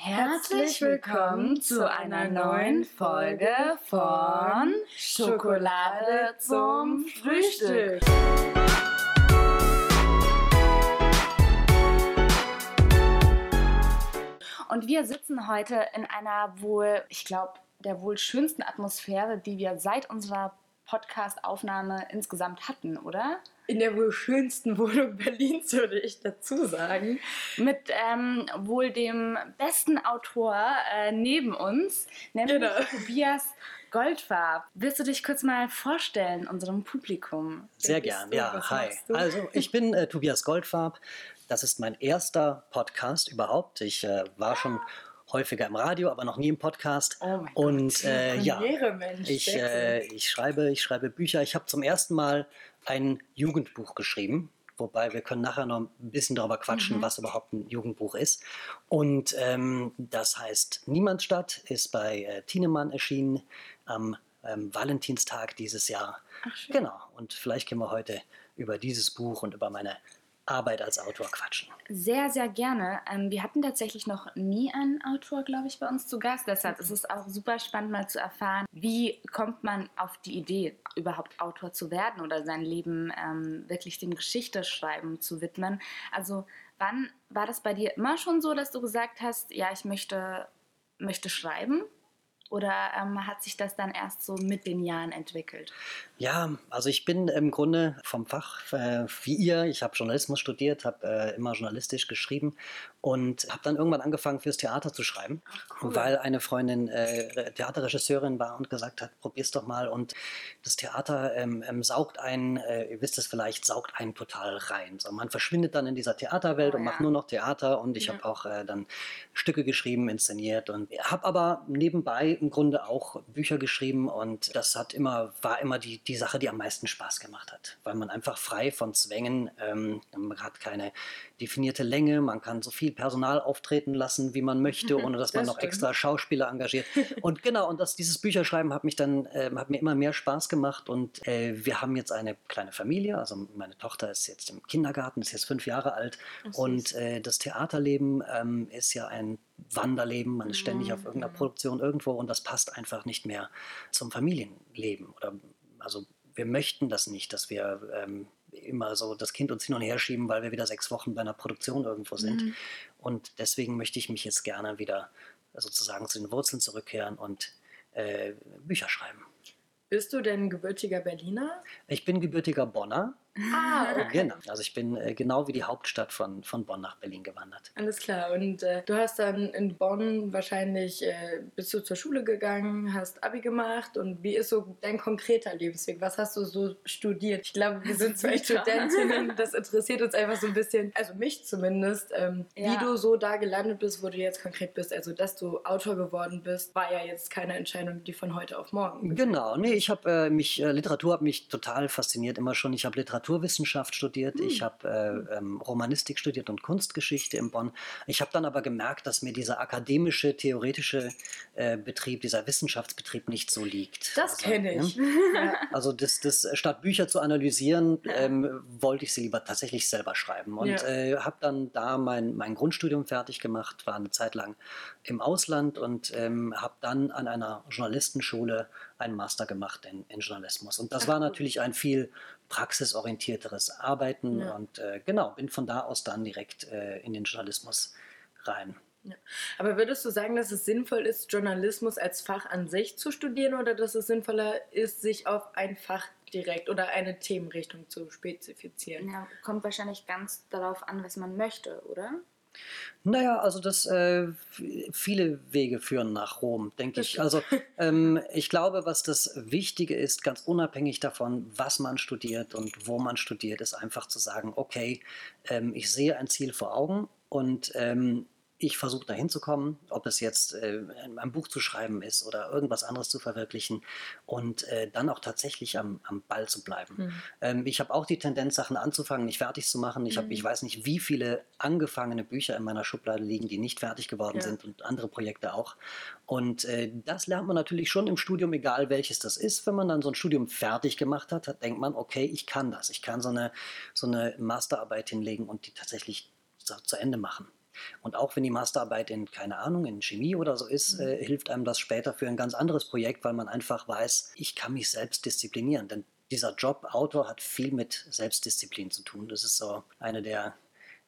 Herzlich willkommen zu einer neuen Folge von Schokolade zum Frühstück. Und wir sitzen heute in einer wohl, ich glaube, der wohl schönsten Atmosphäre, die wir seit unserer Podcast-Aufnahme insgesamt hatten, oder? In der wohl schönsten Wohnung Berlins, würde ich dazu sagen. Mit ähm, wohl dem besten Autor äh, neben uns, nämlich Genau. Tobias Goldfarb. Willst du dich kurz mal vorstellen, unserem Publikum? Sehr gern, du? ja. Was Hi. Also, ich bin äh, Tobias Goldfarb. Das ist mein erster Podcast überhaupt. Ich äh, war schon häufiger im Radio, aber noch nie im Podcast. Oh mein Und äh, ja, Mensch. ich, äh, ich schreibe, ich schreibe Bücher. Ich habe zum ersten Mal ein Jugendbuch geschrieben. Wobei wir können nachher noch ein bisschen darüber quatschen, Mhm. was überhaupt ein Jugendbuch ist. Und ähm, das heißt Niemandsstadt, ist bei äh, Tienemann erschienen am ähm, Valentinstag dieses Jahr. Ach. Genau. Und vielleicht können wir heute über dieses Buch und über meine Arbeit als Autor quatschen. Sehr, sehr gerne. Ähm, wir hatten tatsächlich noch nie einen Autor, glaube ich, bei uns zu Gast. Deshalb ist es auch super spannend, mal zu erfahren, wie kommt man auf die Idee, überhaupt Autor zu werden oder sein Leben ähm, wirklich dem Geschichteschreiben zu widmen. Also, wann war das bei dir immer schon so, dass du gesagt hast, ja, ich möchte, möchte schreiben? Oder ähm, hat sich das dann erst so mit den Jahren entwickelt? Ja, also ich bin im Grunde vom Fach äh, wie ihr. Ich habe Journalismus studiert, habe äh, immer journalistisch geschrieben und habe dann irgendwann angefangen fürs Theater zu schreiben, cool. weil eine Freundin äh, Theaterregisseurin war und gesagt hat, probier's doch mal. Und das Theater ähm, ähm, saugt einen, äh, ihr wisst es vielleicht, saugt einen total rein. So, man verschwindet dann in dieser Theaterwelt Oh und ja. macht nur noch Theater. Und ich Ja. habe auch äh, dann Stücke geschrieben, inszeniert und habe aber nebenbei im Grunde auch Bücher geschrieben und das hat immer, war immer die, die Sache, die am meisten Spaß gemacht hat, weil man einfach frei von Zwängen, ähm, man hat keine definierte Länge, man kann so viel Personal auftreten lassen, wie man möchte, ohne dass man Das noch stimmt. extra Schauspieler engagiert. Und genau, und das, dieses Bücherschreiben hat mich dann, ähm, hat mir immer mehr Spaß gemacht und äh, wir haben jetzt eine kleine Familie, also meine Tochter ist jetzt im Kindergarten, ist jetzt fünf Jahre alt Ach, und äh, das Theaterleben ähm, ist ja ein Wanderleben, man ist ständig auf irgendeiner Mhm. Produktion irgendwo und das passt einfach nicht mehr zum Familienleben. Oder also wir möchten das nicht, dass wir ähm, immer so das Kind uns hin und her schieben, weil wir wieder sechs Wochen bei einer Produktion irgendwo sind. Mhm. Und deswegen möchte ich mich jetzt gerne wieder sozusagen zu den Wurzeln zurückkehren und äh, Bücher schreiben. Bist du denn gebürtiger Berliner? Ich bin gebürtiger Bonner. Ah, Genau. Also ich bin äh, genau wie die Hauptstadt von, von Bonn nach Berlin gewandert. Alles klar. Und äh, du hast dann in Bonn wahrscheinlich, äh, bist du zur Schule gegangen, hast Abi gemacht und wie ist so dein konkreter Lebensweg? Was hast du so studiert? Ich glaube, wir sind zwei. Studentinnen, das interessiert uns einfach so ein bisschen, also mich zumindest, ähm, Ja. wie du so da gelandet bist, wo du jetzt konkret bist. Also, dass du Autor geworden bist, war ja jetzt keine Entscheidung, die von heute auf morgen. Genau, nee, ich habe äh, mich, äh, Literatur hat mich total fasziniert immer schon. Ich habe Literaturwissenschaft studiert, ich habe äh, ähm, Romanistik studiert und Kunstgeschichte in Bonn. Ich habe dann aber gemerkt, dass mir dieser akademische, theoretische äh, Betrieb, dieser Wissenschaftsbetrieb nicht so liegt. Das Also, kenne ne? ich. ja. Also das, das, statt Bücher zu analysieren, ähm, wollte ich sie lieber tatsächlich selber schreiben. Und Ja. äh, habe dann da mein, mein Grundstudium fertig gemacht, war eine Zeit lang im Ausland und ähm, habe dann an einer Journalistenschule einen Master gemacht in, in Journalismus. Und das war natürlich ein viel praxisorientierteres Arbeiten. Ja. Und äh, genau, bin von da aus dann direkt äh, in den Journalismus rein. Aber würdest du sagen, dass es sinnvoll ist, Journalismus als Fach an sich zu studieren oder dass es sinnvoller ist, sich auf ein Fach direkt oder eine Themenrichtung zu spezifizieren? Ja, kommt wahrscheinlich ganz darauf an, was man möchte, oder? Naja, also das äh, viele Wege führen nach Rom, denke ich. Also ähm, ich glaube, was das Wichtige ist, ganz unabhängig davon, was man studiert und wo man studiert, ist einfach zu sagen, okay, ähm, ich sehe ein Ziel vor Augen und ähm, ich versuche da hinzukommen, ob es jetzt äh, ein Buch zu schreiben ist oder irgendwas anderes zu verwirklichen und äh, dann auch tatsächlich am, am Ball zu bleiben. Hm. Ähm, ich habe auch die Tendenz, Sachen anzufangen, nicht fertig zu machen. Ich, hab, Mhm. ich weiß nicht, wie viele angefangene Bücher in meiner Schublade liegen, die nicht fertig geworden Ja. sind und andere Projekte auch. Und äh, das lernt man natürlich schon im Studium, egal welches das ist. Wenn man dann so ein Studium fertig gemacht hat, hat denkt man, okay, ich kann das. Ich kann so eine, so eine Masterarbeit hinlegen und die tatsächlich zu, zu Ende machen. Und auch wenn die Masterarbeit in, keine Ahnung, in Chemie oder so ist, mhm. äh, hilft einem das später für ein ganz anderes Projekt, weil man einfach weiß, ich kann mich selbst disziplinieren. Denn dieser Job Autor hat viel mit Selbstdisziplin zu tun. Das ist so eine der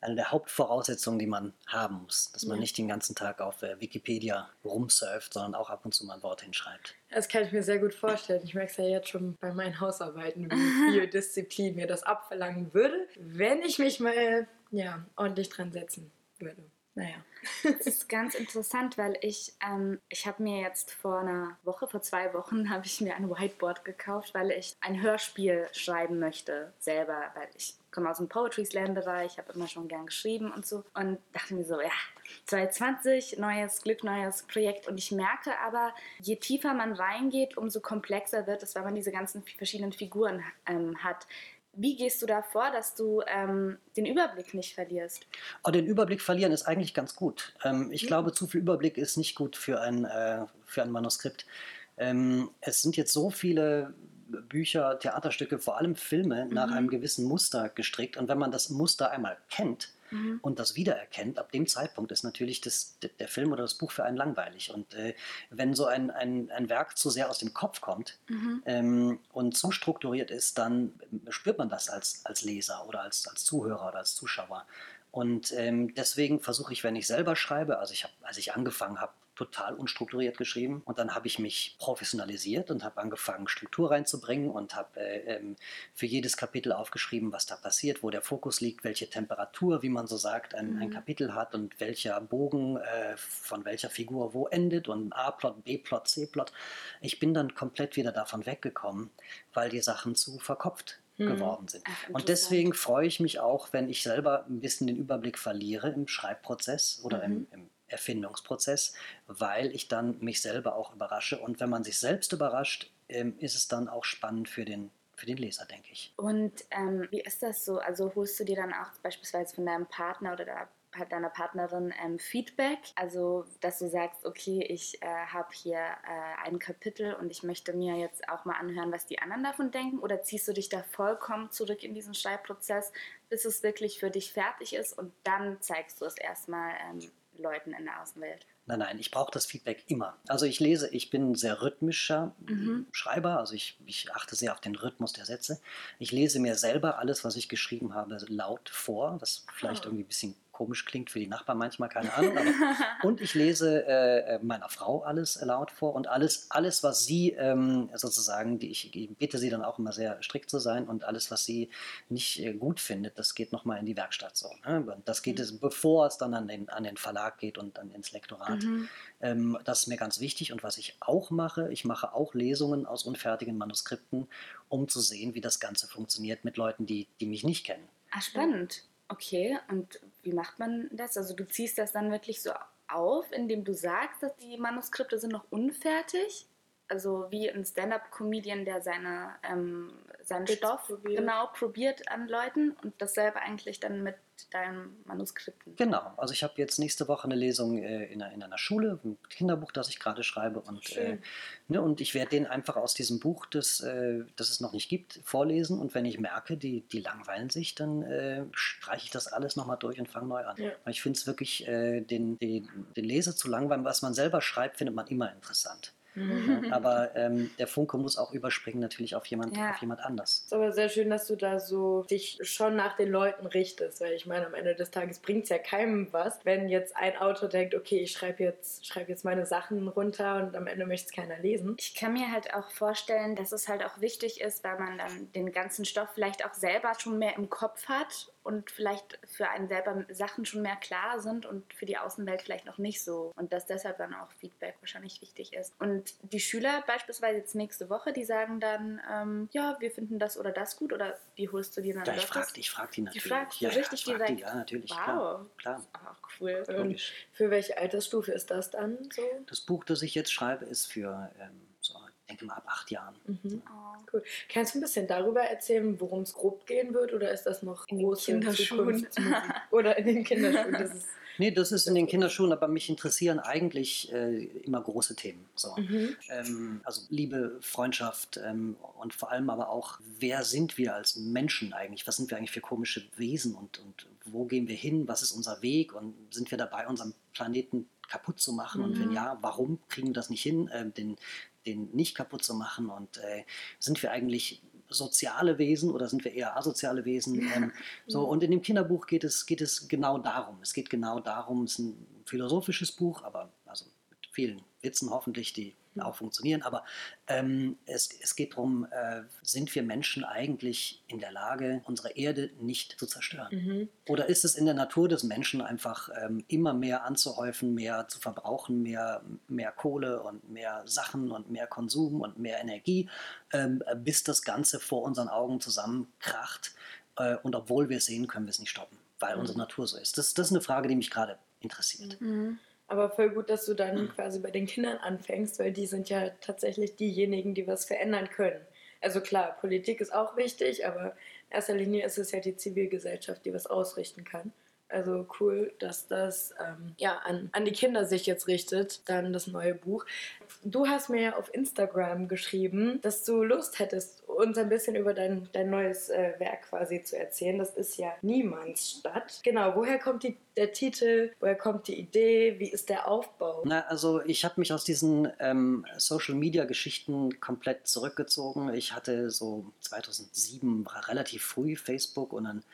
eine der Hauptvoraussetzungen, die man haben muss, dass man ja. nicht den ganzen Tag auf äh, Wikipedia rumsurft, sondern auch ab und zu mal ein Wort hinschreibt. Das kann ich mir sehr gut vorstellen. Ich merke es ja jetzt schon bei meinen Hausarbeiten, wie viel Disziplin mir das abverlangen würde, wenn ich mich mal ja, ordentlich dran setzen würde. Naja. Das ist ganz interessant, weil ich, ähm, ich habe mir jetzt vor einer Woche, vor zwei Wochen, habe ich mir ein Whiteboard gekauft, weil ich ein Hörspiel schreiben möchte selber, weil ich komme aus dem Poetry Slam Bereich, habe immer schon gern geschrieben und so und dachte mir so, ja, 2020, neues Glück, neues Projekt und ich merke aber, je tiefer man reingeht, umso komplexer wird es, weil man diese ganzen verschiedenen Figuren ähm, hat. Wie gehst du da vor, dass du ähm, den Überblick nicht verlierst? Oh, den Überblick verlieren ist eigentlich ganz gut. Ähm, ich ja. glaube, zu viel Überblick ist nicht gut für ein, äh, für ein Manuskript. Ähm, es sind jetzt so viele Bücher, Theaterstücke, vor allem Filme, mhm. nach einem gewissen Muster gestrickt. Und wenn man das Muster einmal kennt, mhm. und das wiedererkennt, ab dem Zeitpunkt ist natürlich das, der Film oder das Buch für einen langweilig. Und äh, wenn so ein, ein, ein Werk zu sehr aus dem Kopf kommt mhm. ähm, und zu strukturiert ist, dann spürt man das als, als Leser oder als, als Zuhörer oder als Zuschauer. Und ähm, deswegen versuche ich, wenn ich selber schreibe, also ich habe, als ich angefangen habe, total unstrukturiert geschrieben. Und dann habe ich mich professionalisiert und habe angefangen, Struktur reinzubringen und habe äh, ähm, für jedes Kapitel aufgeschrieben, was da passiert, wo der Fokus liegt, welche Temperatur, wie man so sagt, ein, mhm. ein Kapitel hat und welcher Bogen äh, von welcher Figur wo endet und A-Plot, B-Plot, C-Plot. Ich bin dann komplett wieder davon weggekommen, weil die Sachen zu verkopft mhm. geworden sind. Ach, und deswegen freue ich mich auch, wenn ich selber ein bisschen den Überblick verliere im Schreibprozess oder mhm. im, im Erfindungsprozess, weil ich dann mich selber auch überrasche. Und wenn man sich selbst überrascht, ähm, ist es dann auch spannend für den, für den Leser, denke ich. Und ähm, wie ist das so? Also holst du dir dann auch beispielsweise von deinem Partner oder der deiner Partnerin ähm, Feedback, also dass du sagst, okay, ich äh, habe hier äh, ein Kapitel und ich möchte mir jetzt auch mal anhören, was die anderen davon denken, oder ziehst du dich da vollkommen zurück in diesen Schreibprozess, bis es wirklich für dich fertig ist und dann zeigst du es erstmal ähm, Leuten in der Außenwelt? Nein, nein, ich brauche das Feedback immer. Also ich lese, ich bin ein sehr rhythmischer mhm. Schreiber, also ich, ich achte sehr auf den Rhythmus der Sätze. Ich lese mir selber alles, was ich geschrieben habe, laut vor, was vielleicht oh. irgendwie ein bisschen komisch klingt für die Nachbarn manchmal, keine Ahnung. Aber, und ich lese äh, meiner Frau alles laut vor und alles, alles was sie ähm, sozusagen, die ich, ich, bitte sie dann auch immer sehr strikt zu sein und alles, was sie nicht äh, gut findet, das geht nochmal in die Werkstatt so. Ne? Das geht mhm. es, bevor es dann an den, an den Verlag geht und dann ins Lektorat. Mhm. Ähm, das ist mir ganz wichtig. Und was ich auch mache, ich mache auch Lesungen aus unfertigen Manuskripten, um zu sehen, wie das Ganze funktioniert mit Leuten, die, die mich nicht kennen. Ah, spannend. Okay, und wie macht man das? Also du ziehst das dann wirklich so auf, indem du sagst, dass die Manuskripte sind noch unfertig? Also wie ein Stand-up-Comedian, der seine, ähm, seinen Stoff probiert. genau probiert an Leuten und dasselbe eigentlich dann mit deinen Manuskripten. Genau, also ich habe jetzt nächste Woche eine Lesung äh, in, einer, in, einer, Schule, ein Kinderbuch, das ich gerade schreibe. Und, äh, ne, und ich werde den einfach aus diesem Buch, das, äh, das es noch nicht gibt, vorlesen. Und wenn ich merke, die, die langweilen sich, dann äh, streiche ich das alles nochmal durch und fange neu an. Ja. Ich finde es wirklich, äh, den, den, den Leser zu langweilen, was man selber schreibt, findet man immer interessant. Mhm. Aber ähm, der Funke muss auch überspringen natürlich auf jemand, ja. auf jemand anders. Es ist aber sehr schön, dass du da so dich schon nach den Leuten richtest, weil ich meine, am Ende des Tages bringt es ja keinem was, wenn jetzt ein Autor denkt, okay, ich schreibe jetzt, schreib jetzt meine Sachen runter und am Ende möchte es keiner lesen. Ich kann mir halt auch vorstellen, dass es halt auch wichtig ist, weil man dann den ganzen Stoff vielleicht auch selber schon mehr im Kopf hat und vielleicht für einen selber Sachen schon mehr klar sind und für die Außenwelt vielleicht noch nicht so. Und dass deshalb dann auch Feedback wahrscheinlich wichtig ist. Und die Schüler beispielsweise jetzt nächste Woche, die sagen dann, ähm, ja, wir finden das oder das gut oder wie holst du die dann? Ja, ich frage die, frag die natürlich. Die fragst ja, richtig ja, die, ja, natürlich. Wow. Klar, klar. Ach, cool. Und für welche Altersstufe ist das dann so? Das Buch, das ich jetzt schreibe, ist für ähm, denke mal ab acht Jahren. Mhm. Kannst du ein bisschen darüber erzählen, worum es grob gehen wird oder ist das noch in große Kinderschuhen? oder in den Kinderschuhen? Das ist Nee, das ist in den Kinderschuhen, aber mich interessieren eigentlich äh, immer große Themen. So. Mhm. Ähm, also Liebe, Freundschaft ähm, und vor allem aber auch, wer sind wir als Menschen eigentlich? Was sind wir eigentlich für komische Wesen und, und wo gehen wir hin, was ist unser Weg und sind wir dabei, unseren Planeten kaputt zu machen? Mhm. Und wenn mhm. ja, warum kriegen wir das nicht hin, äh, den, den nicht kaputt zu machen? Und äh, sind wir eigentlich soziale Wesen oder sind wir eher asoziale Wesen? Ähm, so, und in dem Kinderbuch geht es, geht es genau darum. Es geht genau darum, es ist ein philosophisches Buch, aber also mit vielen Witzen hoffentlich, die auch funktionieren. Aber ähm, es, es geht darum, äh, sind wir Menschen eigentlich in der Lage, unsere Erde nicht zu zerstören? Mhm. Oder ist es in der Natur des Menschen einfach ähm, immer mehr anzuhäufen, mehr zu verbrauchen, mehr, mehr Kohle und mehr Sachen und mehr Konsum und mehr Energie, ähm, bis das Ganze vor unseren Augen zusammenkracht? Äh, und obwohl wir es sehen, können wir es nicht stoppen, weil mhm. unsere Natur so ist. Das, das ist eine Frage, die mich gerade interessiert. Mhm. Aber voll gut, dass du dann hm. quasi bei den Kindern anfängst, weil die sind ja tatsächlich diejenigen, die was verändern können. Also klar, Politik ist auch wichtig, aber in erster Linie ist es ja die Zivilgesellschaft, die was ausrichten kann. Also cool, dass das ähm, ja, an, an die Kinder sich jetzt richtet, dann das neue Buch. Du hast mir ja auf Instagram geschrieben, dass du Lust hättest, uns ein bisschen über dein, dein neues äh, Werk quasi zu erzählen. Das ist ja Niemandsstadt. Genau, woher kommt die, der Titel? Woher kommt die Idee? Wie ist der Aufbau? Na, also ich habe mich aus diesen ähm, Social-Media-Geschichten komplett zurückgezogen. Ich hatte so 2007 relativ früh Facebook und dann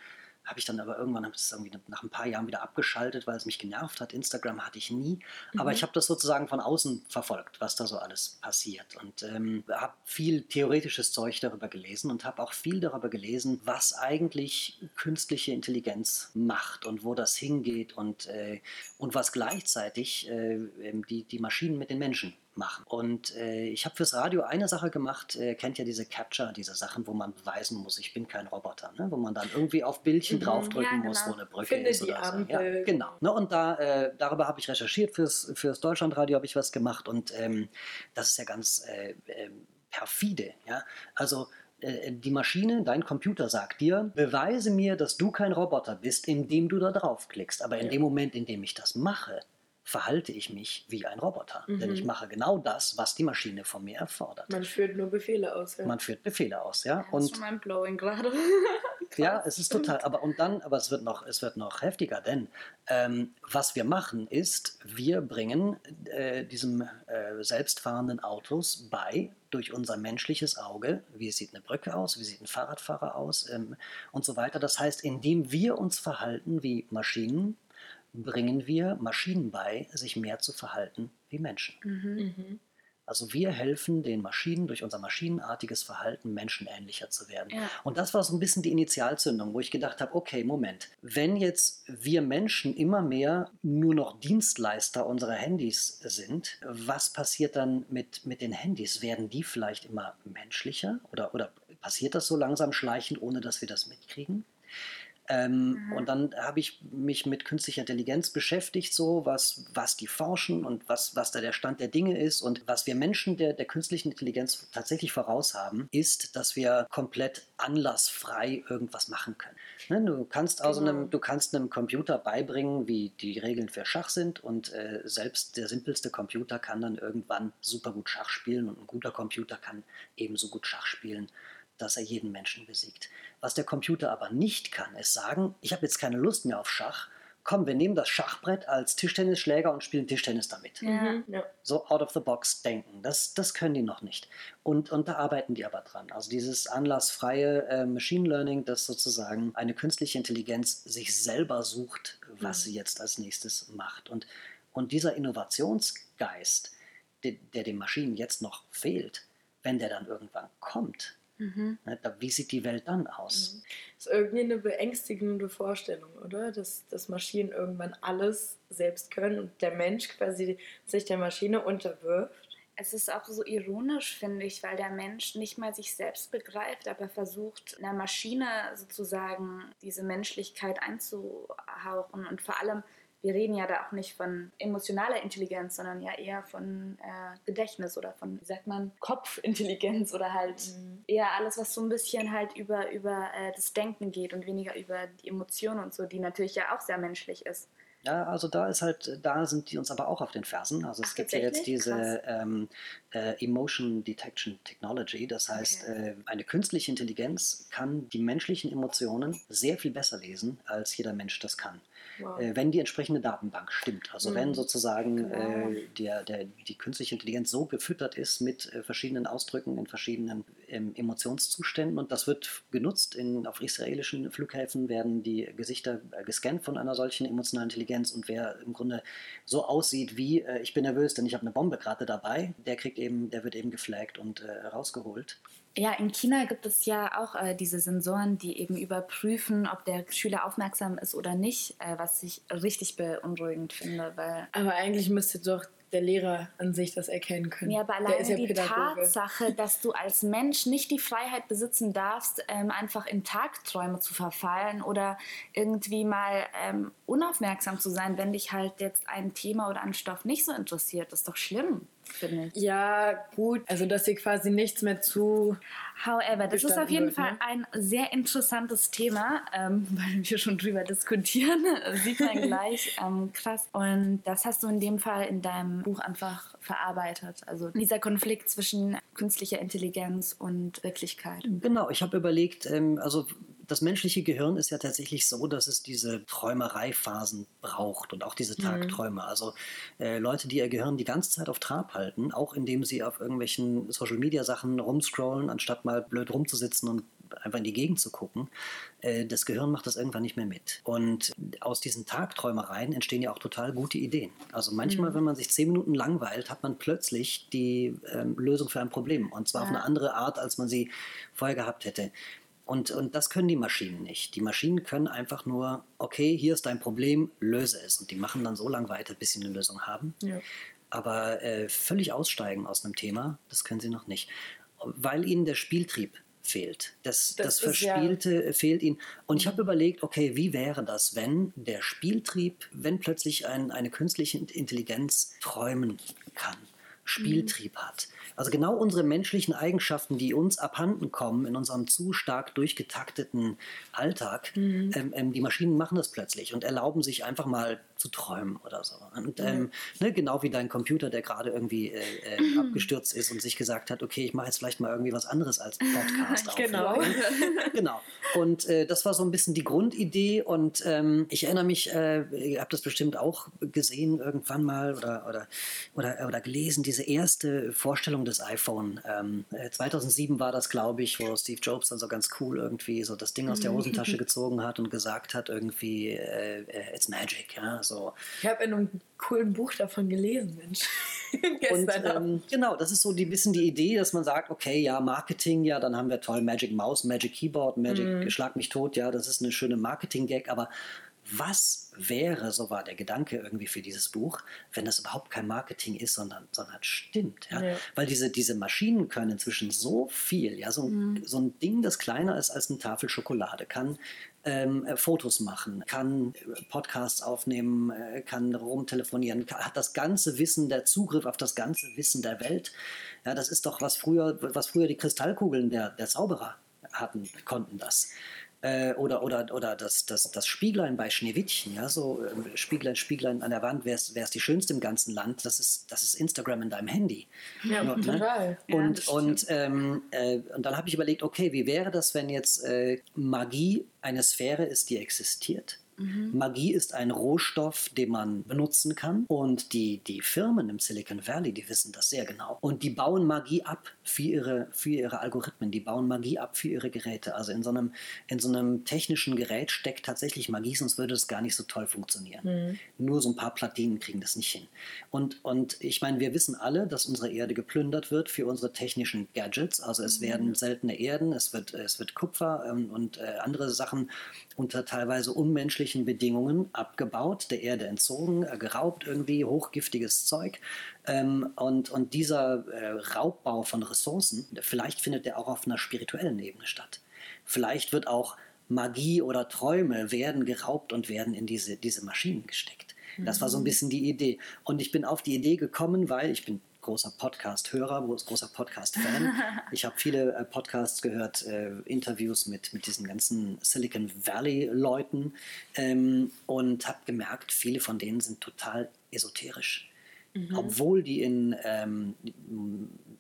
habe ich dann aber irgendwann habe es irgendwie nach ein paar Jahren wieder abgeschaltet, weil es mich genervt hat. Instagram hatte ich nie, mhm. aber ich habe das sozusagen von außen verfolgt, was da so alles passiert und ähm, habe viel theoretisches Zeug darüber gelesen und habe auch viel darüber gelesen, was eigentlich künstliche Intelligenz macht und wo das hingeht und, äh, und was gleichzeitig äh, die, die Maschinen mit den Menschen machen. Und äh, ich habe fürs Radio eine Sache gemacht, äh, kennt ja diese Capture, diese Sachen, wo man beweisen muss, ich bin kein Roboter, ne? wo man dann irgendwie auf Bildchen mhm, draufdrücken ja, genau. muss, wo eine Brücke Finde ist oder so. Ja, genau. Ne? Und da, äh, darüber habe ich recherchiert, fürs, fürs Deutschlandradio habe ich was gemacht und ähm, das ist ja ganz äh, ähm, perfide. Ja? Also äh, die Maschine, dein Computer sagt dir, beweise mir, dass du kein Roboter bist, indem du da draufklickst. Aber in dem Moment, in dem ich das mache, verhalte ich mich wie ein Roboter. Mhm. Denn ich mhm. mache genau das, was die Maschine von mir erfordert. Man führt nur Befehle aus. Ja. Man führt Befehle aus, ja. Das und ist schon blowing gerade. ja, es ist total. Aber und dann, aber es wird noch, es wird noch heftiger, denn ähm, was wir machen ist, wir bringen äh, diesem äh, selbstfahrenden Autos bei durch unser menschliches Auge, wie sieht eine Brücke aus, wie sieht ein Fahrradfahrer aus ähm, und so weiter. Das heißt, indem wir uns verhalten wie Maschinen, bringen wir Maschinen bei, sich mehr zu verhalten wie Menschen. Mhm. mhm. Also wir helfen den Maschinen durch unser maschinenartiges Verhalten menschenähnlicher zu werden. Ja. Und das war so ein bisschen die Initialzündung, wo ich gedacht habe, okay, Moment, wenn jetzt wir Menschen immer mehr nur noch Dienstleister unserer Handys sind, was passiert dann mit, mit den Handys? Werden die vielleicht immer menschlicher oder, oder passiert das so langsam schleichend, ohne dass wir das mitkriegen? Ähm, mhm. Und dann habe ich mich mit künstlicher Intelligenz beschäftigt, so was, was die forschen und was, was da der Stand der Dinge ist. Und was wir Menschen der, der künstlichen Intelligenz tatsächlich voraus haben, ist, dass wir komplett anlassfrei irgendwas machen können. Ne, du, kannst also genau. einem, du kannst einem Computer beibringen, wie die Regeln für Schach sind und äh, selbst der simpelste Computer kann dann irgendwann super gut Schach spielen und ein guter Computer kann ebenso gut Schach spielen dass er jeden Menschen besiegt. Was der Computer aber nicht kann, ist sagen, ich habe jetzt keine Lust mehr auf Schach, komm, wir nehmen das Schachbrett als Tischtennisschläger und spielen Tischtennis damit. Mhm. Ja. So out of the box denken, das, das können die noch nicht. Und, und da arbeiten die aber dran. Also dieses anlassfreie äh, Machine Learning, das sozusagen eine künstliche Intelligenz sich selber sucht, was mhm. sie jetzt als nächstes macht. Und, und dieser Innovationsgeist, der, der den Maschinen jetzt noch fehlt, wenn der dann irgendwann kommt, Mhm. Wie sieht die Welt dann aus? Mhm. Das ist irgendwie eine beängstigende Vorstellung, oder? Dass, dass Maschinen irgendwann alles selbst können und der Mensch quasi sich der Maschine unterwirft. Es ist auch so ironisch, finde ich, weil der Mensch nicht mal sich selbst begreift, aber versucht, einer Maschine sozusagen diese Menschlichkeit einzuhauchen und vor allem wir reden ja da auch nicht von emotionaler Intelligenz, sondern ja eher von äh, Gedächtnis oder von, wie sagt man, Kopfintelligenz oder halt mhm. eher alles, was so ein bisschen halt über, über äh, das Denken geht und weniger über die Emotionen und so, die natürlich ja auch sehr menschlich ist. Ja, also da ist halt, da sind die uns aber auch auf den Fersen. Also es Ach, gibt ja jetzt diese ähm, äh, Emotion Detection Technology. Das heißt, Okay. äh, eine künstliche Intelligenz kann die menschlichen Emotionen sehr viel besser lesen, als jeder Mensch das kann. Wow. Äh, wenn die entsprechende Datenbank stimmt. Also Mhm. wenn sozusagen Genau. äh, der, der, die künstliche Intelligenz so gefüttert ist mit äh, verschiedenen Ausdrücken in verschiedenen ähm, Emotionszuständen und das wird genutzt. In, auf israelischen Flughäfen werden die Gesichter äh, gescannt von einer solchen emotionalen Intelligenz und wer im Grunde so aussieht wie äh, ich bin nervös, denn ich habe eine Bombe gerade dabei, der kriegt eben, der wird eben geflaggt und äh, rausgeholt. Ja, in China gibt es ja auch äh, diese Sensoren, die eben überprüfen, ob der Schüler aufmerksam ist oder nicht, äh, was ich richtig beunruhigend finde, weil Aber eigentlich müsste doch der Lehrer an sich das erkennen können. Ja, aber alleine ja die Pädagoge. Tatsache, dass du als Mensch nicht die Freiheit besitzen darfst, ähm, einfach in Tagträume zu verfallen oder irgendwie mal ähm, unaufmerksam zu sein, wenn dich halt jetzt ein Thema oder ein Stoff nicht so interessiert, ist doch schlimm, finde ich. Ja, gut. Also, dass sie quasi nichts mehr zu. However, das ist auf jeden wird, Fall ne? ein sehr interessantes Thema, ähm, weil wir schon drüber diskutieren. Sieht man gleich. Ähm, krass. Und das hast du in dem Fall in deinem Buch einfach verarbeitet. Also dieser Konflikt zwischen künstlicher Intelligenz und Wirklichkeit. Genau, ich habe überlegt, ähm, also das menschliche Gehirn ist ja tatsächlich so, dass es diese Träumereiphasen braucht und auch diese Tagträume. Also äh, Leute, die ihr Gehirn die ganze Zeit auf Trab halten, auch indem sie auf irgendwelchen Social-Media-Sachen rumscrollen, anstatt mal blöd rumzusitzen und einfach in die Gegend zu gucken, äh, das Gehirn macht das irgendwann nicht mehr mit. Und aus diesen Tagträumereien entstehen ja auch total gute Ideen. Also manchmal, wenn man sich zehn Minuten langweilt, hat man plötzlich die ähm, Lösung für ein Problem. Und zwar auf Ja. eine andere Art, als man sie vorher gehabt hätte. Und, und das können die Maschinen nicht. Die Maschinen können einfach nur, okay, hier ist dein Problem, löse es. Und die machen dann so lange weiter, bis sie eine Lösung haben. Ja. Aber äh, völlig aussteigen aus einem Thema, das können sie noch nicht. Weil ihnen der Spieltrieb fehlt. Das, Das das, ja- Verspielte äh, fehlt ihnen. Und ich habe überlegt, okay, wie wäre das, wenn der Spieltrieb, wenn plötzlich ein, eine künstliche Intelligenz träumen kann, Spieltrieb hat. Also genau unsere menschlichen Eigenschaften, die uns abhanden kommen in unserem zu stark durchgetakteten Alltag, ähm, ähm, die Maschinen machen das plötzlich und erlauben sich einfach mal zu träumen oder so. Und ähm, ne, genau wie dein Computer, der gerade irgendwie äh, äh, abgestürzt ist und sich gesagt hat, okay, ich mache jetzt vielleicht mal irgendwie was anderes als Podcast Genau. genau. Und äh, das war so ein bisschen die Grundidee. Und ähm, ich erinnere mich, äh, ihr habt das bestimmt auch gesehen irgendwann mal oder, oder, oder, oder gelesen, diese erste Vorstellung des iPhone. Ähm, äh, 2007 war das, glaube ich, wo Steve Jobs dann so ganz cool irgendwie so das Ding aus der Hosentasche gezogen hat und gesagt hat, irgendwie, äh, äh, it's magic. Ja, so. Ich habe in einem coolen Buch davon gelesen, Mensch. Und Gestern ähm, genau, das ist so die bisschen die Idee, dass man sagt, okay, ja, Marketing, ja, dann haben wir toll Magic Mouse, Magic Keyboard, Magic Schlag mich tot, ja, das ist eine schöne Marketing-Gag, aber was wäre, so war der Gedanke irgendwie für dieses Buch, wenn das überhaupt kein Marketing ist, sondern, sondern stimmt. Ja? Ja. Weil diese, diese Maschinen können inzwischen so viel, ja, so, ein- so ein Ding, das kleiner ist als eine Tafel Schokolade, kann ähm, äh, Fotos machen, kann äh, Podcasts aufnehmen, äh, kann rumtelefonieren, kann, hat das ganze Wissen, der Zugriff auf das ganze Wissen der Welt. Ja, das ist doch, was früher, was früher die Kristallkugeln der, der Zauberer hatten, konnten das. Äh, oder oder, oder das, das, das Spieglein bei Schneewittchen, ja, so ähm, Spieglein, Spieglein an der Wand, wer ist, wer ist die Schönste im ganzen Land? Das ist, das ist Instagram in deinem Handy. Ja, Nur, ne? total. Ja, Und, das und, ähm, äh, und dann habe ich überlegt, okay, wie wäre das, wenn jetzt äh, Magie eine Sphäre ist, die existiert? Magie ist ein Rohstoff, den man benutzen kann. Und die, die Firmen im Silicon Valley, die wissen das sehr genau. Und die bauen Magie ab für ihre, für ihre Algorithmen. Die bauen Magie ab für ihre Geräte. Also in so einem, in so einem technischen Gerät steckt tatsächlich Magie, sonst würde es gar nicht so toll funktionieren. Nur so ein paar Platinen kriegen das nicht hin. Und, und ich meine, wir wissen alle, dass unsere Erde geplündert wird für unsere technischen Gadgets. Also es werden seltene Erden, es wird, es wird Kupfer ähm, und äh, andere Sachen unter teilweise unmenschlichen Bedingungen abgebaut, der Erde entzogen, äh, geraubt irgendwie, hochgiftiges Zeug. Ähm, und, und dieser äh, Raubbau von Ressourcen, vielleicht findet der auch auf einer spirituellen Ebene statt. Vielleicht wird auch Magie oder Träume werden geraubt und werden in diese, diese Maschinen gesteckt. Das war so ein bisschen die Idee. Und ich bin auf die Idee gekommen, weil ich bin großer Podcast-Hörer, großer Podcast-Fan. ich habe viele äh, Podcasts gehört, äh, Interviews mit, mit diesen ganzen Silicon Valley-Leuten ähm, und habe gemerkt, viele von denen sind total esoterisch. Mhm. Obwohl die in ähm,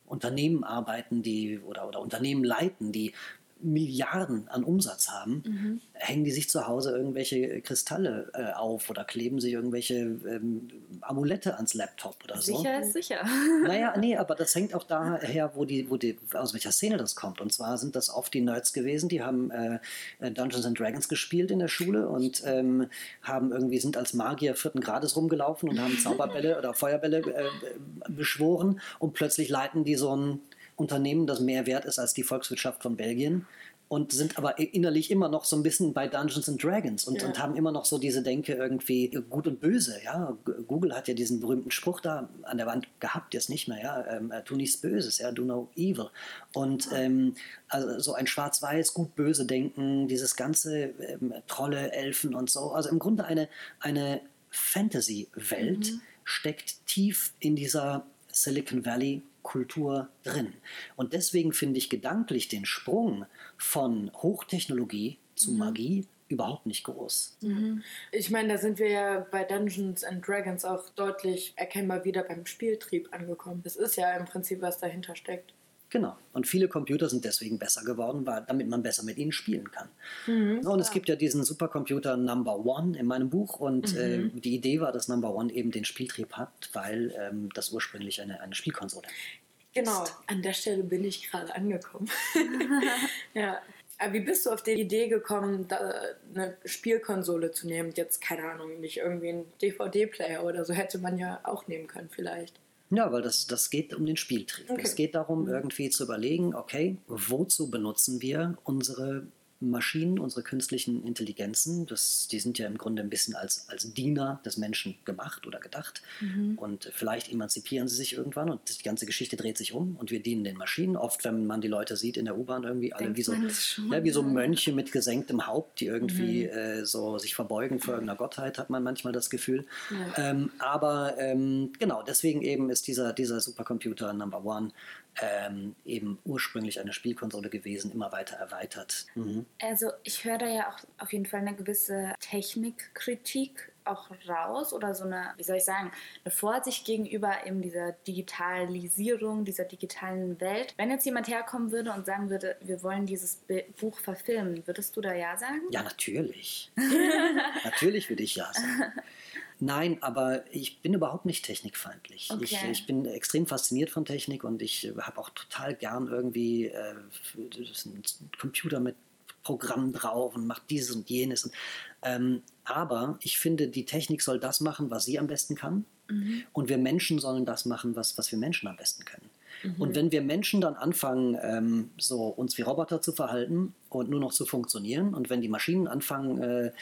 Unternehmen arbeiten, die oder, oder Unternehmen leiten, die Milliarden an Umsatz haben, mhm. hängen die sich zu Hause irgendwelche Kristalle äh, auf oder kleben sich irgendwelche ähm, Amulette ans Laptop oder so. Sicher ist sicher. Naja, nee, aber das hängt auch daher, wo die, wo die, aus welcher Szene das kommt. Und zwar sind das oft die Nerds gewesen, die haben äh, Dungeons and Dragons gespielt in der Schule und ähm, haben irgendwie, sind als Magier vierten Grades rumgelaufen und haben Zauberbälle oder Feuerbälle äh, beschworen und plötzlich leiten die so ein Unternehmen, das mehr wert ist als die Volkswirtschaft von Belgien und sind aber innerlich immer noch so ein bisschen bei Dungeons and Dragons und, ja. und, haben immer noch so diese Denke irgendwie gut und böse. Ja, Google hat ja diesen berühmten Spruch da an der Wand gehabt, jetzt nicht mehr. Ja, ähm, äh, tu nichts Böses, ja, do no evil. Und ähm, also so ein schwarz-weiß, gut-böse Denken, dieses ganze ähm, Trolle, Elfen und so. Also im Grunde eine eine Fantasy-Welt mhm. steckt tief in dieser Silicon Valley Kultur drin. Und deswegen finde ich gedanklich den Sprung von Hochtechnologie zu mhm. Magie überhaupt nicht groß. Mhm. Ich meine, da sind wir ja bei Dungeons and Dragons auch deutlich erkennbar wieder beim Spieltrieb angekommen. Das ist ja im Prinzip, was dahinter steckt. Genau. Und viele Computer sind deswegen besser geworden, weil, damit man besser mit ihnen spielen kann. Mhm, und es gibt ja diesen Supercomputer Number One in meinem Buch. Und mhm. äh, die Idee war, dass Number One eben den Spieltrieb hat, weil ähm, das ursprünglich eine, eine Spielkonsole Genau, ist. an der Stelle bin ich gerade angekommen. ja. Aber wie bist du auf die Idee gekommen, eine Spielkonsole zu nehmen? Jetzt, keine Ahnung, nicht irgendwie ein DVD-Player oder so hätte man ja auch nehmen können, vielleicht. Ja, weil das, das geht um den Spieltrieb. Okay. Es geht darum, mhm. irgendwie zu überlegen, okay, wozu benutzen wir unsere Maschinen, unsere künstlichen Intelligenzen, das, die sind ja im Grunde ein bisschen als, als Diener des Menschen gemacht oder gedacht. Mhm. Und vielleicht emanzipieren sie sich irgendwann und die ganze Geschichte dreht sich um und wir dienen den Maschinen. Oft, wenn man die Leute sieht in der U-Bahn, irgendwie alle wie so, ja, wie so Mönche mit gesenktem Haupt, die irgendwie mhm. äh, so sich verbeugen vor irgendeiner Gottheit, hat man manchmal das Gefühl. Ja. Ähm, aber ähm, genau, deswegen eben ist dieser, dieser Supercomputer Number One ähm, eben ursprünglich eine Spielkonsole gewesen, immer weiter erweitert. Mhm. Also ich höre da ja auch auf jeden Fall eine gewisse Technikkritik auch raus oder so eine, wie soll ich sagen, eine Vorsicht gegenüber eben dieser Digitalisierung, dieser digitalen Welt. Wenn jetzt jemand herkommen würde und sagen würde, wir wollen dieses Buch verfilmen, würdest du da ja sagen? Ja, natürlich. natürlich würde ich ja sagen. Nein, aber ich bin überhaupt nicht technikfeindlich. Okay. Ich, ich, bin extrem fasziniert von Technik und ich habe auch total gern irgendwie äh, einen Computer mit Programmen drauf und macht dieses und jenes. Und, ähm, aber ich finde, die Technik soll das machen, was sie am besten kann. Mhm. Und wir Menschen sollen das machen, was, was wir Menschen am besten können. Mhm. Und wenn wir Menschen dann anfangen, ähm, so uns wie Roboter zu verhalten und nur noch zu funktionieren, und wenn die Maschinen anfangen äh,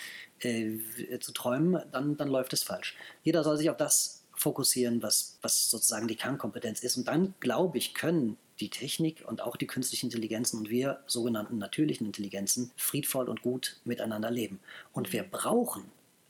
äh, zu träumen, dann, dann läuft es falsch. Jeder soll sich auf das fokussieren, was, was sozusagen die Kernkompetenz ist. Und dann, glaube ich, können die Technik und auch die künstlichen Intelligenzen und wir sogenannten natürlichen Intelligenzen friedvoll und gut miteinander leben. Und wir brauchen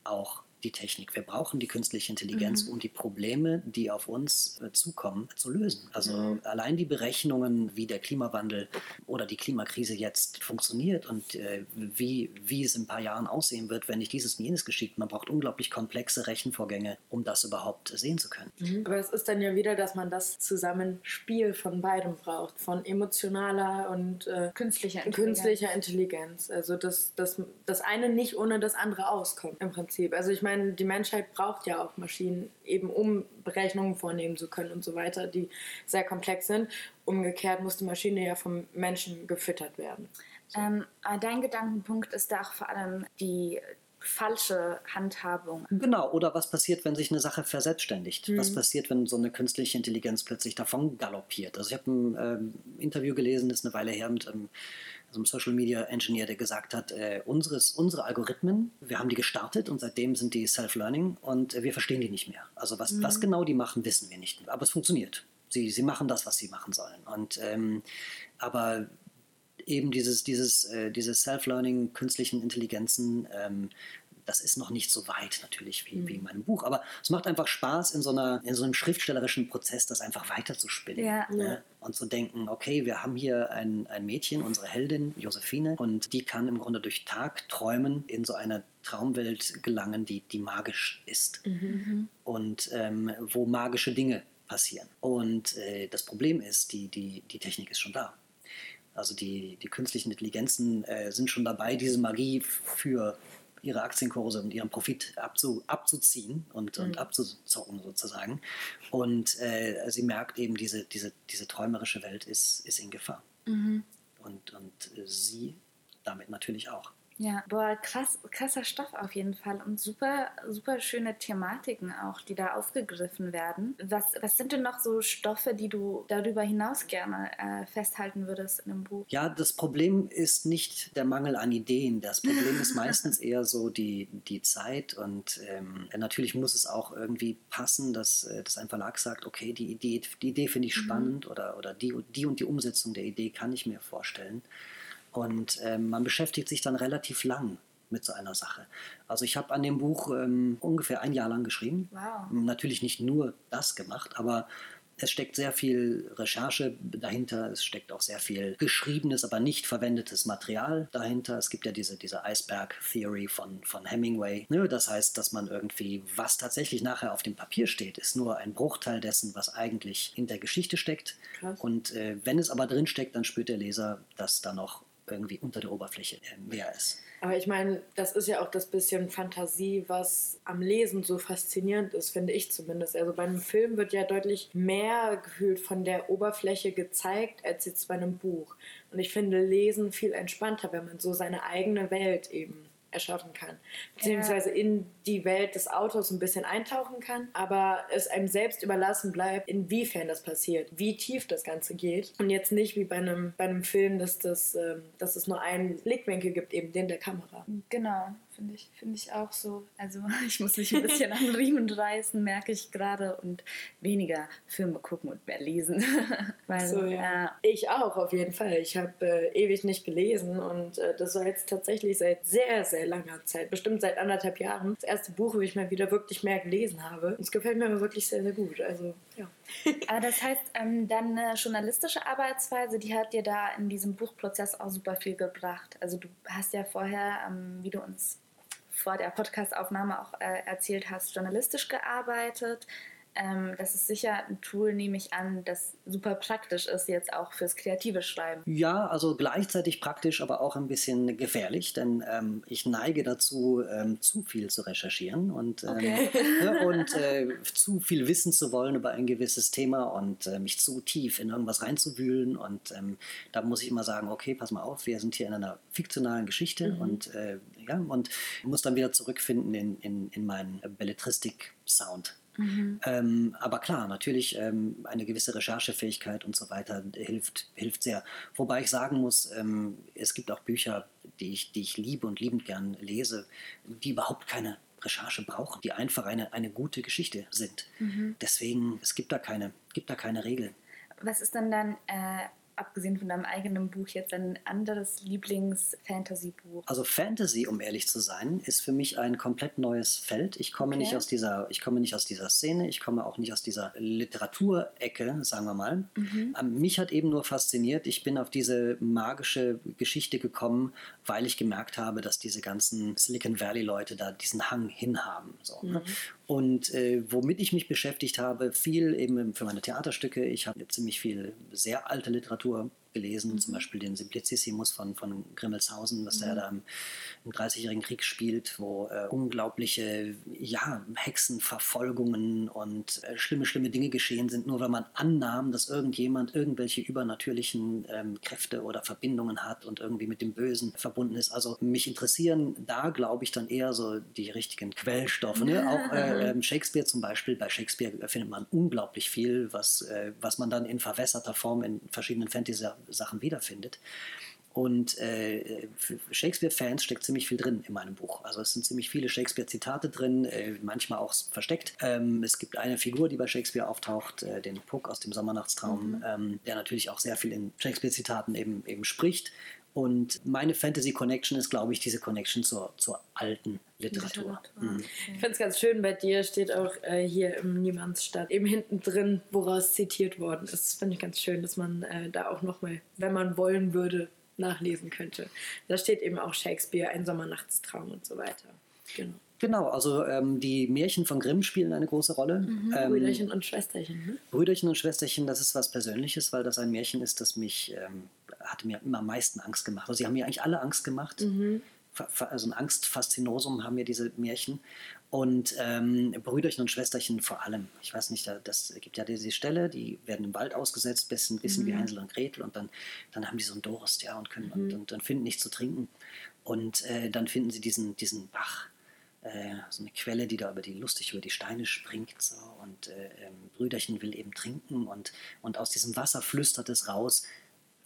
auch die Technik. Wir brauchen die künstliche Intelligenz, mhm. um die Probleme, die auf uns äh, zukommen, zu lösen. Also mhm. allein die Berechnungen, wie der Klimawandel oder die Klimakrise jetzt funktioniert und äh, wie, wie es in ein paar Jahren aussehen wird, wenn nicht dieses und jenes geschieht. Man braucht unglaublich komplexe Rechenvorgänge, um das überhaupt sehen zu können. Mhm. Aber es ist dann ja wieder, dass man das Zusammenspiel von beidem braucht, von emotionaler und äh, künstlicher, Intelligenz. künstlicher Intelligenz. Also dass das, das eine nicht ohne das andere auskommt im Prinzip. Also ich meine, meine, die Menschheit braucht ja auch Maschinen, eben um Berechnungen vornehmen zu können und so weiter, die sehr komplex sind. Umgekehrt muss die Maschine ja vom Menschen gefüttert werden. So. Ähm, dein Gedankenpunkt ist da auch vor allem die falsche Handhabung. Genau, oder was passiert, wenn sich eine Sache verselbstständigt? Mhm. Was passiert, wenn so eine künstliche Intelligenz plötzlich davon galoppiert? Also ich habe ein ähm, Interview gelesen, das ist eine Weile her, mit ähm, so einem Social Media Engineer, der gesagt hat, äh, unseres, unsere Algorithmen, wir haben die gestartet und seitdem sind die Self-Learning und äh, wir verstehen die nicht mehr. Also was, mhm. was genau die machen, wissen wir nicht. Aber es funktioniert. Sie, sie machen das, was sie machen sollen. Und ähm, aber eben dieses, dieses, äh, diese Self-Learning, künstlichen Intelligenzen, ähm, das ist noch nicht so weit natürlich wie, mhm. wie in meinem Buch, aber es macht einfach Spaß, in so, einer, in so einem schriftstellerischen Prozess das einfach weiterzuspinnen. Ja. Ne? Und zu denken, okay, wir haben hier ein, ein Mädchen, unsere Heldin, Josephine, und die kann im Grunde durch Tag träumen, in so eine Traumwelt gelangen, die, die magisch ist. Mhm. Und ähm, wo magische Dinge passieren. Und äh, das Problem ist, die, die, die Technik ist schon da. Also die, die künstlichen Intelligenzen äh, sind schon dabei, diese Magie für ihre Aktienkurse und ihren Profit abzu, abzuziehen und, mhm. und abzuzocken sozusagen. Und äh, sie merkt eben, diese, diese, diese träumerische Welt ist, ist in Gefahr. Mhm. Und, und äh, sie damit natürlich auch. Ja, boah, krass, krasser Stoff auf jeden Fall und super, super schöne Thematiken auch, die da aufgegriffen werden. Was, was sind denn noch so Stoffe, die du darüber hinaus gerne äh, festhalten würdest in einem Buch? Ja, das Problem ist nicht der Mangel an Ideen. Das Problem ist meistens eher so die, die Zeit und ähm, natürlich muss es auch irgendwie passen, dass, äh, dass ein Verlag sagt, okay, die Idee, die Idee finde ich mhm. spannend mhm. oder, oder die, die und die Umsetzung der Idee kann ich mir vorstellen. Und ähm, man beschäftigt sich dann relativ lang mit so einer Sache. Also ich habe an dem Buch ähm, ungefähr ein Jahr lang geschrieben. Wow. Natürlich nicht nur das gemacht, aber es steckt sehr viel Recherche dahinter, es steckt auch sehr viel geschriebenes, aber nicht verwendetes Material dahinter. Es gibt ja diese, diese Iceberg-Theory von, von Hemingway. Ne? Das heißt, dass man irgendwie, was tatsächlich nachher auf dem Papier steht, ist nur ein Bruchteil dessen, was eigentlich in der Geschichte steckt. Krass. Und äh, wenn es aber drin steckt, dann spürt der Leser, dass da noch irgendwie unter der Oberfläche mehr ist. Aber ich meine, das ist ja auch das bisschen Fantasie, was am Lesen so faszinierend ist, finde ich zumindest. Also bei einem Film wird ja deutlich mehr gefühlt von der Oberfläche gezeigt, als jetzt bei einem Buch. Und ich finde Lesen viel entspannter, wenn man so seine eigene Welt eben erschaffen kann. Beziehungsweise in die Welt des Autors ein bisschen eintauchen kann, aber es einem selbst überlassen bleibt, inwiefern das passiert, wie tief das Ganze geht. Und jetzt nicht wie bei einem, bei einem Film, dass, das, ähm, dass es nur einen Blickwinkel gibt, eben den der Kamera. Genau finde ich, find ich auch so. Also ich muss mich ein bisschen an Riemen reißen, merke ich gerade, und weniger Filme gucken und mehr lesen. Weil, so, ja. Äh, ich auch, auf jeden Fall. Ich habe äh, ewig nicht gelesen und äh, das war jetzt tatsächlich seit sehr, sehr langer Zeit, bestimmt seit anderthalb Jahren, das erste Buch, wo ich mal wieder wirklich mehr gelesen habe. Und es gefällt mir wirklich sehr, sehr gut. Also, ja. Aber das heißt, ähm, deine journalistische Arbeitsweise, die hat dir da in diesem Buchprozess auch super viel gebracht. Also du hast ja vorher, ähm, wie du uns vor der Podcastaufnahme auch äh, erzählt hast, journalistisch gearbeitet. Ähm, das ist sicher ein Tool, nehme ich an, das super praktisch ist jetzt auch fürs kreative Schreiben. Ja, also gleichzeitig praktisch, aber auch ein bisschen gefährlich, denn ähm, ich neige dazu, ähm, zu viel zu recherchieren und, ähm, okay. äh, und äh, zu viel wissen zu wollen über ein gewisses Thema und äh, mich zu tief in irgendwas reinzuwühlen. Und ähm, da muss ich immer sagen, okay, pass mal auf, wir sind hier in einer fiktionalen Geschichte mhm. und, äh, ja, und muss dann wieder zurückfinden in, in, in meinen Belletristik-Sound. Mhm. Ähm, aber klar, natürlich ähm, eine gewisse Recherchefähigkeit und so weiter hilft, hilft sehr. Wobei ich sagen muss, ähm, es gibt auch Bücher, die ich, die ich liebe und liebend gern lese, die überhaupt keine Recherche brauchen, die einfach eine, eine gute Geschichte sind. Mhm. Deswegen, es gibt da keine, gibt da keine Regel. Was ist denn dann äh, abgesehen von deinem eigenen Buch, jetzt ein anderes Lieblings-Fantasy-Buch? Also Fantasy, um ehrlich zu sein, ist für mich ein komplett neues Feld. Ich komme okay. nicht aus dieser, ich komme nicht aus dieser Szene, ich komme auch nicht aus dieser Literaturecke, sagen wir mal. Mhm. Ähm, mich hat eben nur fasziniert, ich bin auf diese magische Geschichte gekommen, weil ich gemerkt habe, dass diese ganzen Silicon Valley-Leute da diesen Hang hinhaben. So, ne? Und äh, womit ich mich beschäftigt habe, viel eben für meine Theaterstücke. Ich habe ziemlich viel sehr alte Literatur gelesen, mhm. zum Beispiel den Simplicissimus von, von Grimmelshausen, was mhm. der da im, im 30-jährigen Krieg spielt, wo äh, unglaubliche ja, Hexenverfolgungen und äh, schlimme, schlimme Dinge geschehen sind, nur weil man annahm, dass irgendjemand irgendwelche übernatürlichen ähm, Kräfte oder Verbindungen hat und irgendwie mit dem Bösen verbunden ist. Also mich interessieren da, glaube ich, dann eher so die richtigen Quellstoffe. Ne? Auch äh, ähm, Shakespeare zum Beispiel, bei Shakespeare findet man unglaublich viel, was, äh, was man dann in verwässerter Form in verschiedenen Fantasy Sachen wiederfindet. Und äh, für Shakespeare-Fans steckt ziemlich viel drin in meinem Buch. Also es sind ziemlich viele Shakespeare-Zitate drin, äh, manchmal auch versteckt. Ähm, es gibt eine Figur, die bei Shakespeare auftaucht, äh, den Puck aus dem Sommernachtstraum, mhm. ähm, der natürlich auch sehr viel in Shakespeare-Zitaten eben, eben spricht. Und meine Fantasy Connection ist, glaube ich, diese Connection zur, zur alten Literatur. Mhm. Ich finde es ganz schön, bei dir steht auch äh, hier im Niemandsstadt eben hinten drin, woraus zitiert worden ist. Das finde ich ganz schön, dass man äh, da auch nochmal, wenn man wollen würde, nachlesen könnte. Da steht eben auch Shakespeare, ein Sommernachtstraum und so weiter. Genau. Genau, also ähm, die Märchen von Grimm spielen eine große Rolle. Ähm, Brüderchen und Schwesterchen, ne? Brüderchen und Schwesterchen, das ist was Persönliches, weil das ein Märchen ist, das mich, ähm, hatte mir immer am meisten Angst gemacht. Also sie haben mir eigentlich alle Angst gemacht. Mhm. Also ein Angstfaszinosum haben mir diese Märchen. Und ähm, Brüderchen und Schwesterchen vor allem. Ich weiß nicht, da- das gibt ja diese Stelle, die werden im Wald ausgesetzt, bisschen, bisschen wie Hänsel und Gretel. Und dann, dann haben die so einen Durst, ja, und können und, und, und finden nichts zu trinken. Und äh, dann finden sie diesen, diesen Bach, äh, so eine Quelle, die da über die lustig über die Steine springt. So, und äh, ähm, Brüderchen will eben trinken und, und aus diesem Wasser flüstert es raus.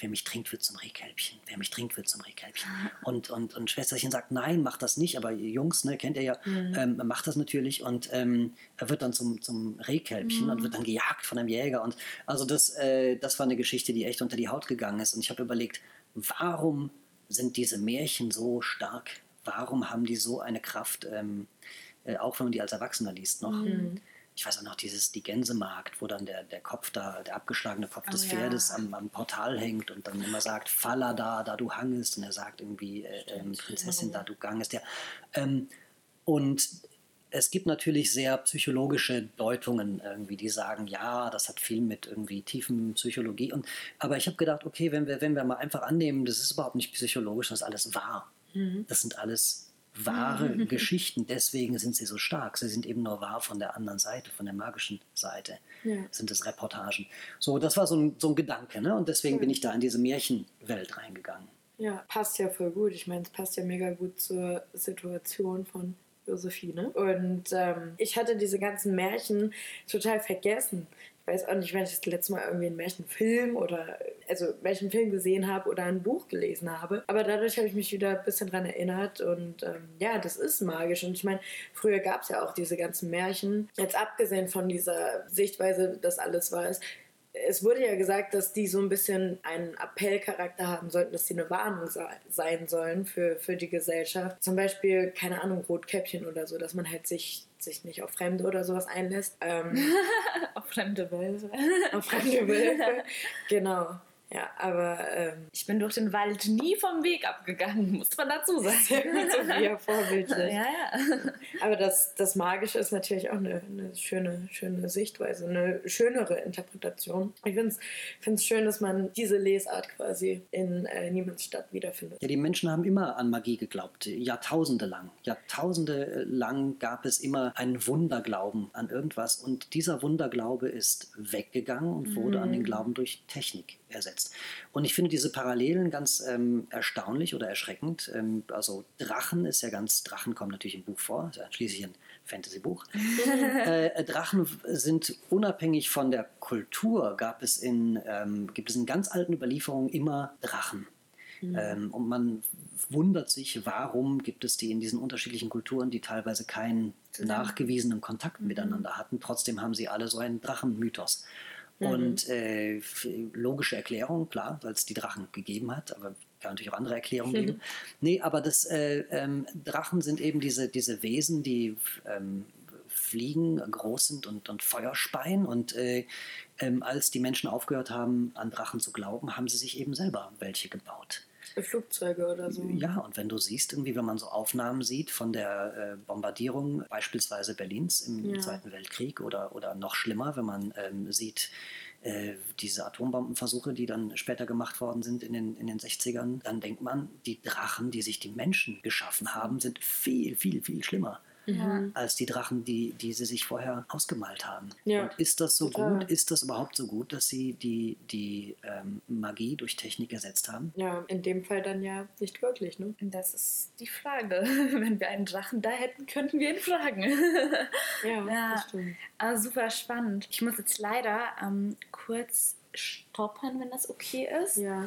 Wer mich trinkt, wird zum Rehkälbchen. Wer mich trinkt, wird zum Rehkälbchen. Und, und, und Schwesterchen sagt, nein, mach das nicht. Aber Jungs, ne, kennt ihr ja, ähm, macht das natürlich. Und ähm, er wird dann zum, zum Rehkälbchen und wird dann gejagt von einem Jäger. Und also das, äh, das war eine Geschichte, die echt unter die Haut gegangen ist. Und ich habe überlegt, warum sind diese Märchen so stark? Warum haben die so eine Kraft, ähm, äh, auch wenn man die als Erwachsener liest noch? Ich weiß auch noch, dieses Die Gänsemarkt, wo dann der, der Kopf da, der abgeschlagene Kopf des ja. Pferdes am, am Portal hängt und dann immer sagt, Falla da, da du hangest. Und er sagt irgendwie, äh, ähm, Prinzessin, da du gangest. Ja. Ähm, und es gibt natürlich sehr psychologische Deutungen irgendwie, die sagen, ja, das hat viel mit irgendwie tiefen Psychologie. Und, aber ich habe gedacht, okay, wenn wir, wenn wir mal einfach annehmen, das ist überhaupt nicht psychologisch, das ist alles wahr. Das sind alles wahre Geschichten, deswegen sind sie so stark. Sie sind eben nur wahr von der anderen Seite, von der magischen Seite. Ja. Sind es Reportagen. So, das war so ein, so ein Gedanke, ne? Und deswegen bin ich da in diese Märchenwelt reingegangen. Ja, passt ja voll gut. Ich meine, es passt ja mega gut zur Situation von Josephine. Und ähm, ich hatte diese ganzen Märchen total vergessen. Weiß auch nicht, wenn ich das letzte Mal irgendwie einen Märchenfilm oder also Märchenfilm gesehen habe oder ein Buch gelesen habe. Aber dadurch habe ich mich wieder ein bisschen dran erinnert und ähm, ja, das ist magisch. Und ich meine, früher gab es ja auch diese ganzen Märchen. Jetzt abgesehen von dieser Sichtweise, dass alles wahr ist, es wurde ja gesagt, dass die so ein bisschen einen Appellcharakter haben sollten, dass die eine Warnung se- sein sollen für, für die Gesellschaft. Zum Beispiel, keine Ahnung, Rotkäppchen oder so, dass man halt sich, sich nicht auf Fremde oder sowas einlässt. Ähm, Auf fremde Wölfe. auf fremde Wölfe. Genau. Ja, aber ähm, Ich bin durch den Wald nie vom Weg abgegangen, muss man dazu sagen. Sophia vorbildlich. ja, ja. Aber das, das Magische ist natürlich auch eine, eine schöne, schöne Sichtweise, eine schönere Interpretation. Ich finde es schön, dass man diese Lesart quasi in äh, Niemandsstadt wiederfindet. Ja, die Menschen haben immer an Magie geglaubt, Jahrtausende lang. Jahrtausende lang gab es immer einen Wunderglauben an irgendwas und dieser Wunderglaube ist weggegangen und wurde an den Glauben durch Technik ersetzt. Und ich finde diese Parallelen ganz ähm, erstaunlich oder erschreckend. Ähm, also Drachen ist ja ganz, Drachen kommen natürlich im Buch vor, ist ja schließlich ein Fantasy-Buch. äh, Drachen sind unabhängig von der Kultur, gab es in, ähm, gibt es in ganz alten Überlieferungen immer Drachen. Ähm, und man wundert sich, warum gibt es die in diesen unterschiedlichen Kulturen, die teilweise keinen nachgewiesenen Kontakt miteinander hatten. Trotzdem haben sie alle so einen Drachenmythos. Und äh, logische Erklärung, klar, weil es die Drachen gegeben hat, aber kann natürlich auch andere Erklärungen geben. Nee, aber das, äh, ähm, Drachen sind eben diese, diese Wesen, die ähm, fliegen, groß sind und, und Feuer speien. Und äh, ähm, als die Menschen aufgehört haben, an Drachen zu glauben, haben sie sich eben selber welche gebaut. Flugzeuge oder so. Ja, und wenn du siehst, irgendwie, wenn man so Aufnahmen sieht von der äh, Bombardierung beispielsweise Berlins im Ja. Zweiten Weltkrieg oder, oder noch schlimmer, wenn man ähm, sieht, äh, diese Atombombenversuche, die dann später gemacht worden sind in den, in den 60ern, dann denkt man, die Drachen, die sich die Menschen geschaffen haben, sind viel, viel, viel schlimmer Ja. als die Drachen, die, die sie sich vorher ausgemalt haben. Ja, Und ist das so total. gut? Ist das überhaupt so gut, dass sie die, die ähm, Magie durch Technik ersetzt haben? Ja, in dem Fall dann ja nicht wirklich, ne? Das ist die Frage. Wenn wir einen Drachen da hätten, könnten wir ihn fragen. Ja, Ja. das stimmt. Aber super spannend. Ich muss jetzt leider ähm, kurz stoppen, wenn das okay ist. Ja.